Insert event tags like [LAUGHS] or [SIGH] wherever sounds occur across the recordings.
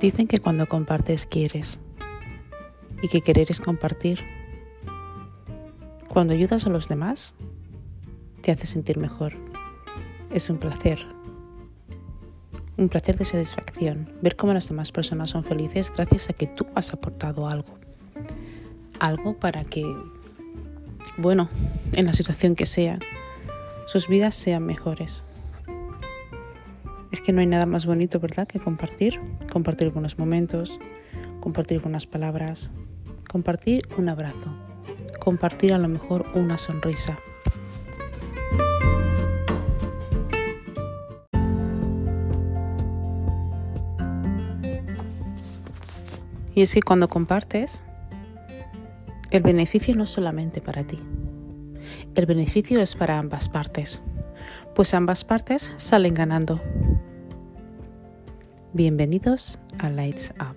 Dicen que cuando compartes quieres y que querer es compartir. Cuando ayudas a los demás, te hace sentir mejor. Es un placer. Un placer de satisfacción. Ver cómo las demás personas son felices gracias a que tú has aportado algo. Algo para que, bueno, en la situación que sea, sus vidas sean mejores. Que no hay nada más bonito, ¿verdad?, que compartir. Compartir buenos momentos, compartir buenas palabras, compartir un abrazo, compartir a lo mejor una sonrisa. Y es que cuando compartes, el beneficio no es solamente para ti, el beneficio es para ambas partes, pues ambas partes salen ganando. Bienvenidos a Lights Up.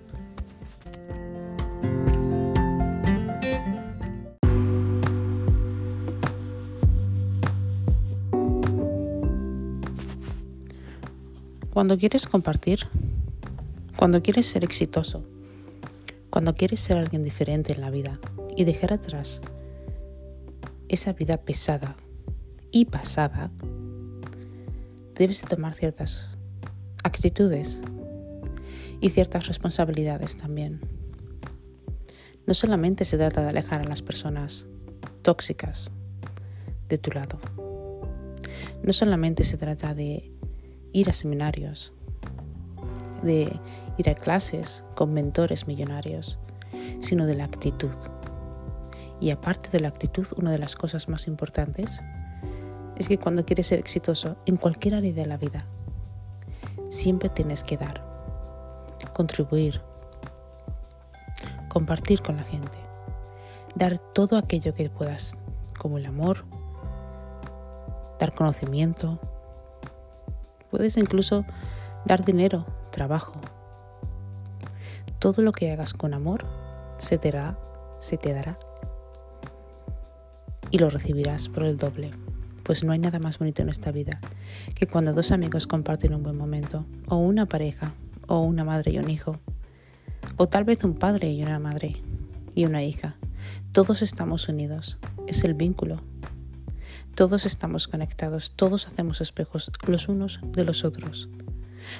Cuando quieres compartir, cuando quieres ser exitoso, cuando quieres ser alguien diferente en la vida y dejar atrás esa vida pesada y pasada, debes tomar ciertas actitudes y ciertas responsabilidades también. No solamente se trata de alejar a las personas tóxicas de tu lado. No solamente se trata de ir a seminarios, de ir a clases con mentores millonarios, sino de la actitud. Y aparte de la actitud, una de las cosas más importantes es que cuando quieres ser exitoso en cualquier área de la vida, siempre tienes que dar contribuir, compartir con la gente, dar todo aquello que puedas, como el amor, dar conocimiento, puedes incluso dar dinero, trabajo. Todo lo que hagas con amor se te dará, se te dará y lo recibirás por el doble. Pues no hay nada más bonito en esta vida que cuando dos amigos comparten un buen momento, o una pareja, o una madre y un hijo, o tal vez un padre y una madre y una hija. Todos estamos unidos, es el vínculo. Todos estamos conectados, todos hacemos espejos los unos de los otros.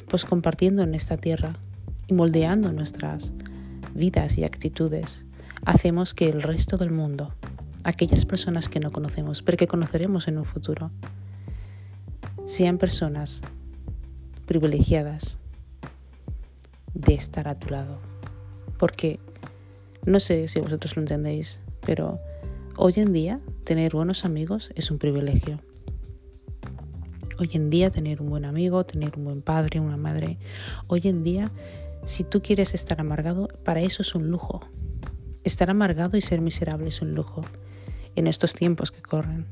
Pues compartiendo en esta tierra y moldeando nuestras vidas y actitudes, hacemos que el resto del mundo, aquellas personas que no conocemos, pero que conoceremos en un futuro, sean personas privilegiadas, de estar a tu lado. Porque no sé si vosotros lo entendéis, pero hoy en día tener buenos amigos es un privilegio. Hoy en día tener un buen amigo, tener un buen padre, una madre, hoy en día si tú quieres estar amargado, para eso es un lujo. Estar amargado y ser miserable es un lujo en estos tiempos que corren.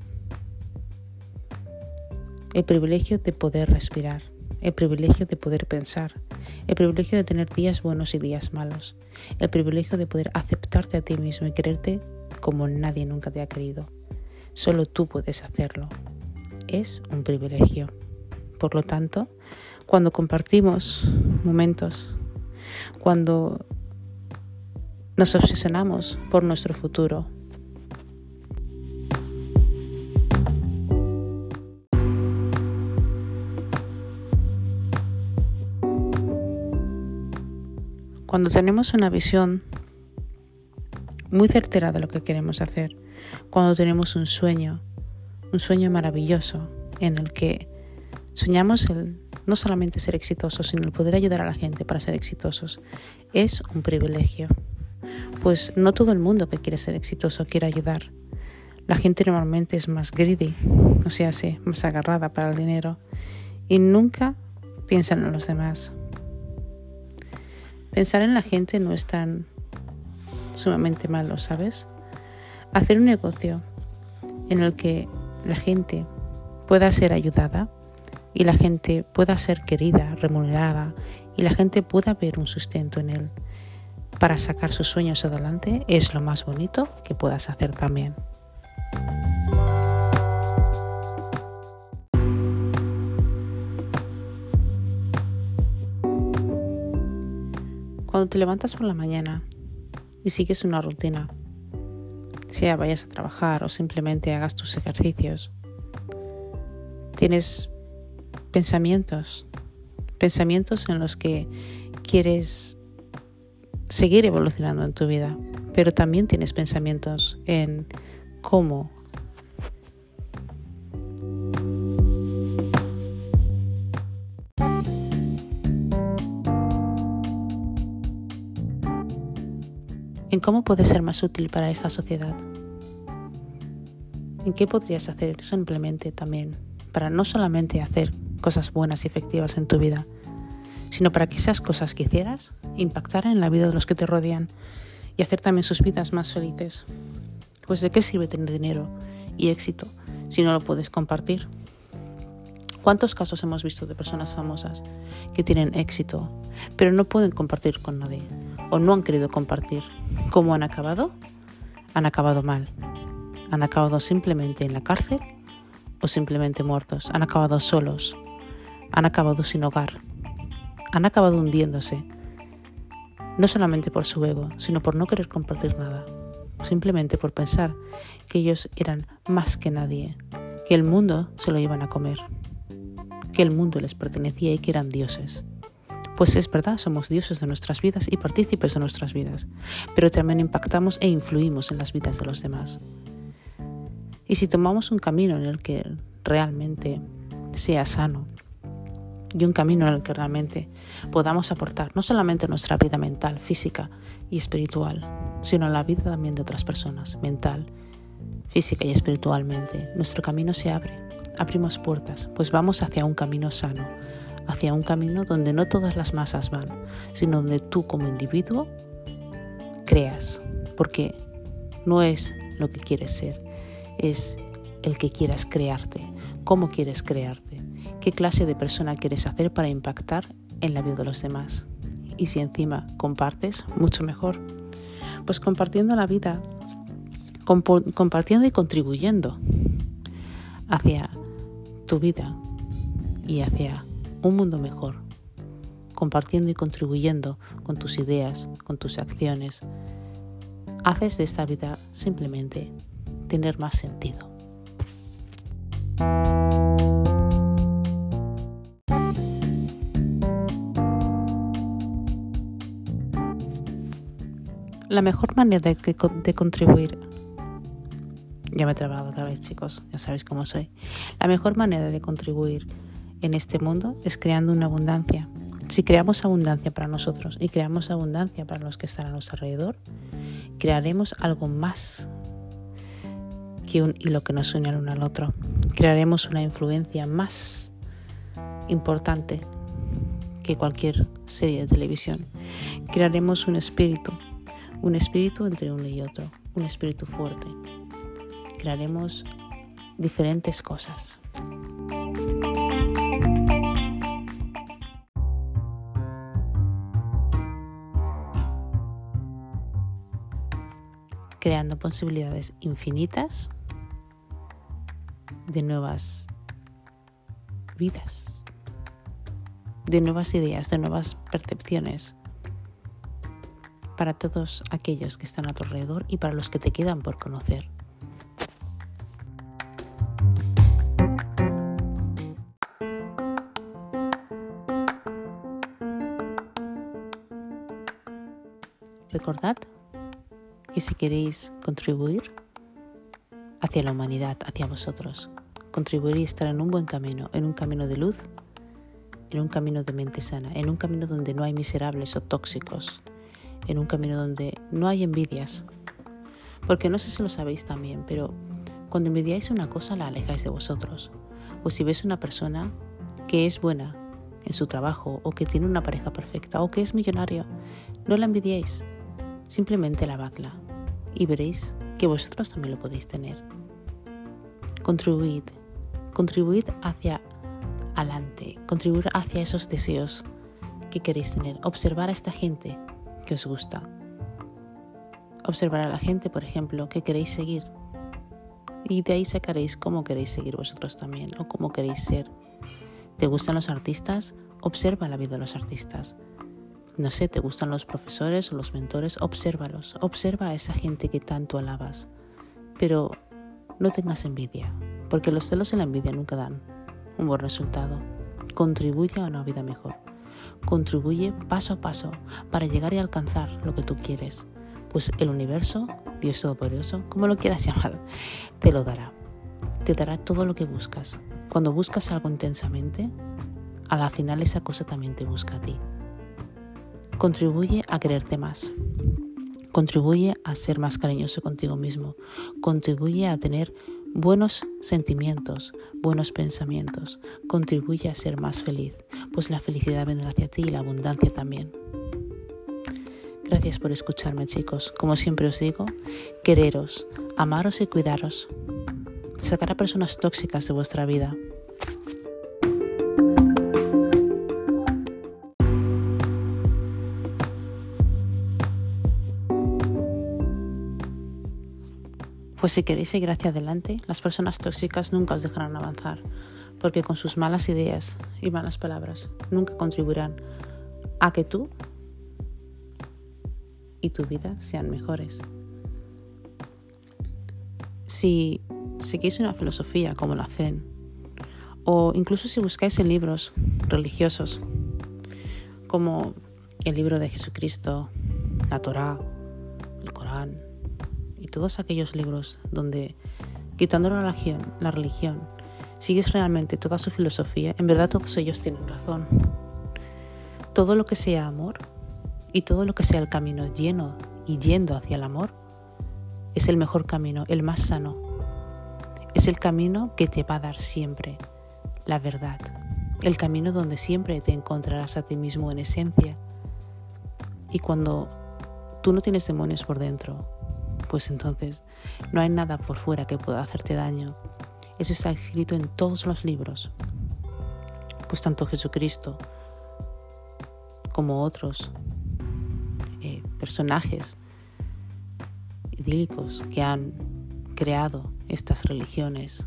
El privilegio de poder respirar, el privilegio de poder pensar, el privilegio de tener días buenos y días malos, el privilegio de poder aceptarte a ti mismo y quererte como nadie nunca te ha querido. Solo tú puedes hacerlo. Es un privilegio. Por lo tanto, cuando compartimos momentos, cuando nos obsesionamos por nuestro futuro, Cuando tenemos una visión muy certera de lo que queremos hacer, cuando tenemos un sueño, un sueño maravilloso en el que soñamos el no solamente ser exitosos, sino el poder ayudar a la gente para ser exitosos, es un privilegio. Pues no todo el mundo que quiere ser exitoso quiere ayudar. La gente normalmente es más greedy, o sea, más agarrada para el dinero y nunca piensan en los demás. Pensar en la gente no es tan sumamente malo, ¿sabes? Hacer un negocio en el que la gente pueda ser ayudada y la gente pueda ser querida, remunerada y la gente pueda ver un sustento en él para sacar sus sueños adelante es lo más bonito que puedas hacer también. Cuando te levantas por la mañana y sigues una rutina, sea vayas a trabajar o simplemente hagas tus ejercicios, tienes pensamientos, pensamientos en los que quieres seguir evolucionando en tu vida, pero también tienes pensamientos en cómo cómo puedes ser más útil para esta sociedad. ¿En qué podrías hacer simplemente también para no solamente hacer cosas buenas y efectivas en tu vida, sino para que esas cosas que hicieras impactaran en la vida de los que te rodean y hacer también sus vidas más felices? Pues de qué sirve tener dinero y éxito si no lo puedes compartir? ¿Cuántos casos hemos visto de personas famosas que tienen éxito, pero no pueden compartir con nadie o no han querido compartir cómo han acabado? Han acabado mal. Han acabado simplemente en la cárcel o simplemente muertos. Han acabado solos. Han acabado sin hogar. Han acabado hundiéndose. No solamente por su ego, sino por no querer compartir nada. Simplemente por pensar que ellos eran más que nadie, que el mundo se lo iban a comer que el mundo les pertenecía y que eran dioses. Pues es verdad, somos dioses de nuestras vidas y partícipes de nuestras vidas, pero también impactamos e influimos en las vidas de los demás. Y si tomamos un camino en el que realmente sea sano y un camino en el que realmente podamos aportar no solamente nuestra vida mental, física y espiritual, sino la vida también de otras personas, mental, física y espiritualmente, nuestro camino se abre abrimos puertas, pues vamos hacia un camino sano, hacia un camino donde no todas las masas van, sino donde tú como individuo creas, porque no es lo que quieres ser, es el que quieras crearte, cómo quieres crearte, qué clase de persona quieres hacer para impactar en la vida de los demás. Y si encima compartes, mucho mejor. Pues compartiendo la vida, compartiendo y contribuyendo hacia tu vida y hacia un mundo mejor, compartiendo y contribuyendo con tus ideas, con tus acciones, haces de esta vida simplemente tener más sentido. La mejor manera de, contribuir ya me he trabado otra vez, chicos, ya sabéis cómo soy. La mejor manera de contribuir en este mundo es creando una abundancia. Si creamos abundancia para nosotros y creamos abundancia para los que están a nuestro alrededor, crearemos algo más que un hilo que nos une al uno al otro. Crearemos una influencia más importante que cualquier serie de televisión. Crearemos un espíritu, un espíritu entre uno y otro, un espíritu fuerte, crearemos diferentes cosas. Creando posibilidades infinitas de nuevas vidas, de nuevas ideas, de nuevas percepciones para todos aquellos que están a tu alrededor y para los que te quedan por conocer. Recordad que si queréis contribuir hacia la humanidad, hacia vosotros, contribuir y estar en un buen camino, en un camino de luz, en un camino de mente sana, en un camino donde no hay miserables o tóxicos, en un camino donde no hay envidias. Porque no sé si lo sabéis también, pero cuando envidiáis una cosa la alejáis de vosotros. O si ves una persona que es buena en su trabajo o que tiene una pareja perfecta o que es millonario, no la envidiéis, Simplemente lavadla y veréis que vosotros también lo podéis tener. Contribuid, contribuid hacia adelante, contribuir hacia esos deseos que queréis tener. Observar a esta gente que os gusta. Observar a la gente, por ejemplo, que queréis seguir. Y de ahí sacaréis cómo queréis seguir vosotros también o cómo queréis ser. ¿Te gustan los artistas? Observa la vida de los artistas. No sé, ¿te gustan los profesores o los mentores? Obsérvalos, observa a esa gente que tanto alabas. Pero no tengas envidia, porque los celos y la envidia nunca dan un buen resultado. Contribuye a una vida mejor. Contribuye paso a paso para llegar y alcanzar lo que tú quieres. Pues el universo, Dios Todopoderoso, como lo quieras [LAUGHS] llamar, te lo dará. Te dará todo lo que buscas. Cuando buscas algo intensamente, a la final esa cosa también te busca a ti. Contribuye a quererte más. Contribuye a ser más cariñoso contigo mismo. Contribuye a tener buenos sentimientos, buenos pensamientos. Contribuye a ser más feliz, pues la felicidad vendrá hacia ti y la abundancia también. Gracias por escucharme chicos. Como siempre os digo, quereros, amaros y cuidaros. Sacar a personas tóxicas de vuestra vida. Pues si queréis seguir hacia adelante, las personas tóxicas nunca os dejarán avanzar, porque con sus malas ideas y malas palabras nunca contribuirán a que tú y tu vida sean mejores. Si seguís una filosofía como la Zen, o incluso si buscáis en libros religiosos, como el libro de Jesucristo, la Torá, todos aquellos libros donde, quitando la religión, la religión, sigues realmente toda su filosofía, en verdad todos ellos tienen razón. Todo lo que sea amor y todo lo que sea el camino lleno y yendo hacia el amor es el mejor camino, el más sano. Es el camino que te va a dar siempre la verdad, el camino donde siempre te encontrarás a ti mismo en esencia. Y cuando tú no tienes demonios por dentro, pues entonces no hay nada por fuera que pueda hacerte daño. Eso está escrito en todos los libros. Pues tanto Jesucristo como otros eh, personajes idílicos que han creado estas religiones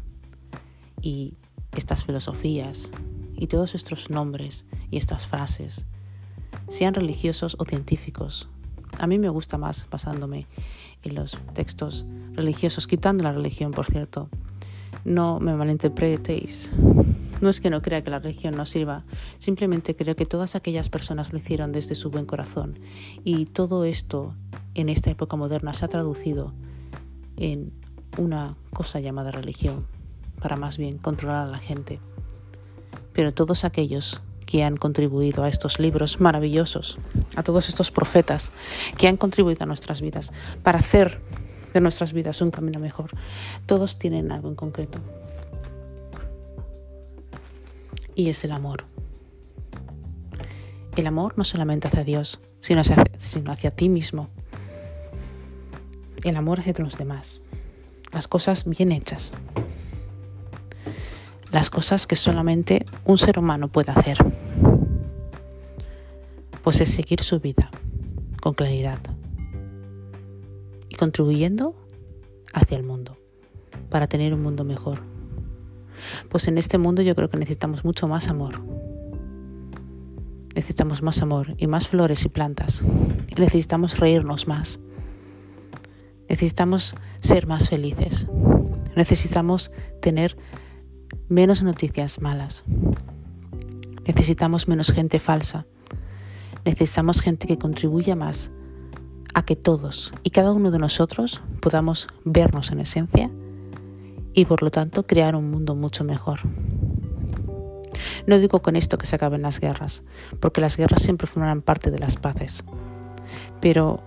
y estas filosofías y todos estos nombres y estas frases, sean religiosos o científicos, a mí me gusta más basándome en los textos religiosos, quitando la religión, por cierto. No me malinterpretéis. No es que no crea que la religión no sirva, simplemente creo que todas aquellas personas lo hicieron desde su buen corazón y todo esto en esta época moderna se ha traducido en una cosa llamada religión, para más bien controlar a la gente. Pero todos aquellos que han contribuido a estos libros maravillosos, a todos estos profetas que han contribuido a nuestras vidas para hacer de nuestras vidas un camino mejor. Todos tienen algo en concreto. Y es el amor. El amor no solamente hacia Dios, sino hacia, sino hacia ti mismo. El amor hacia los demás. Las cosas bien hechas las cosas que solamente un ser humano puede hacer. Pues es seguir su vida con claridad y contribuyendo hacia el mundo para tener un mundo mejor. Pues en este mundo yo creo que necesitamos mucho más amor. Necesitamos más amor y más flores y plantas. necesitamos reírnos más. Necesitamos ser más felices. Necesitamos tener menos noticias malas. Necesitamos menos gente falsa. Necesitamos gente que contribuya más a que todos y cada uno de nosotros podamos vernos en esencia y por lo tanto crear un mundo mucho mejor. No digo con esto que se acaben las guerras, porque las guerras siempre formarán parte de las paces, pero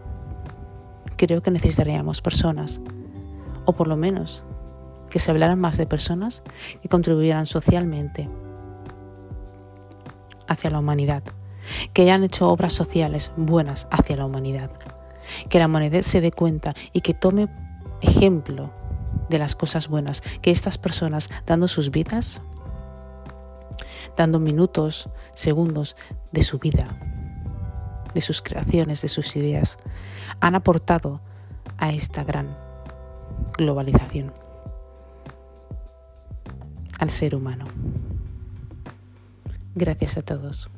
creo que necesitaríamos personas, o por lo menos que se hablaran más de personas que contribuyeran socialmente hacia la humanidad, que hayan hecho obras sociales buenas hacia la humanidad, que la humanidad se dé cuenta y que tome ejemplo de las cosas buenas, que estas personas dando sus vidas, dando minutos, segundos de su vida, de sus creaciones, de sus ideas, han aportado a esta gran globalización al ser humano. Gracias a todos.